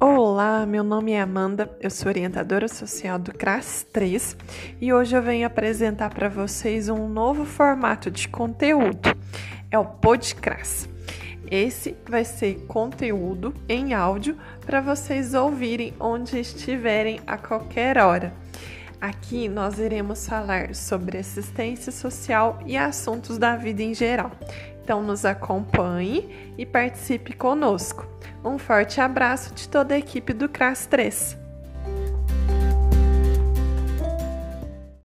Olá, meu nome é Amanda, eu sou orientadora social do CRAS 3 e hoje eu venho apresentar para vocês um novo formato de conteúdo, é o Podcras. Esse vai ser conteúdo em áudio para vocês ouvirem onde estiverem a qualquer hora. Aqui nós iremos falar sobre assistência social e assuntos da vida em geral. Então nos acompanhe e participe conosco. Um forte abraço de toda a equipe do CRAS 3.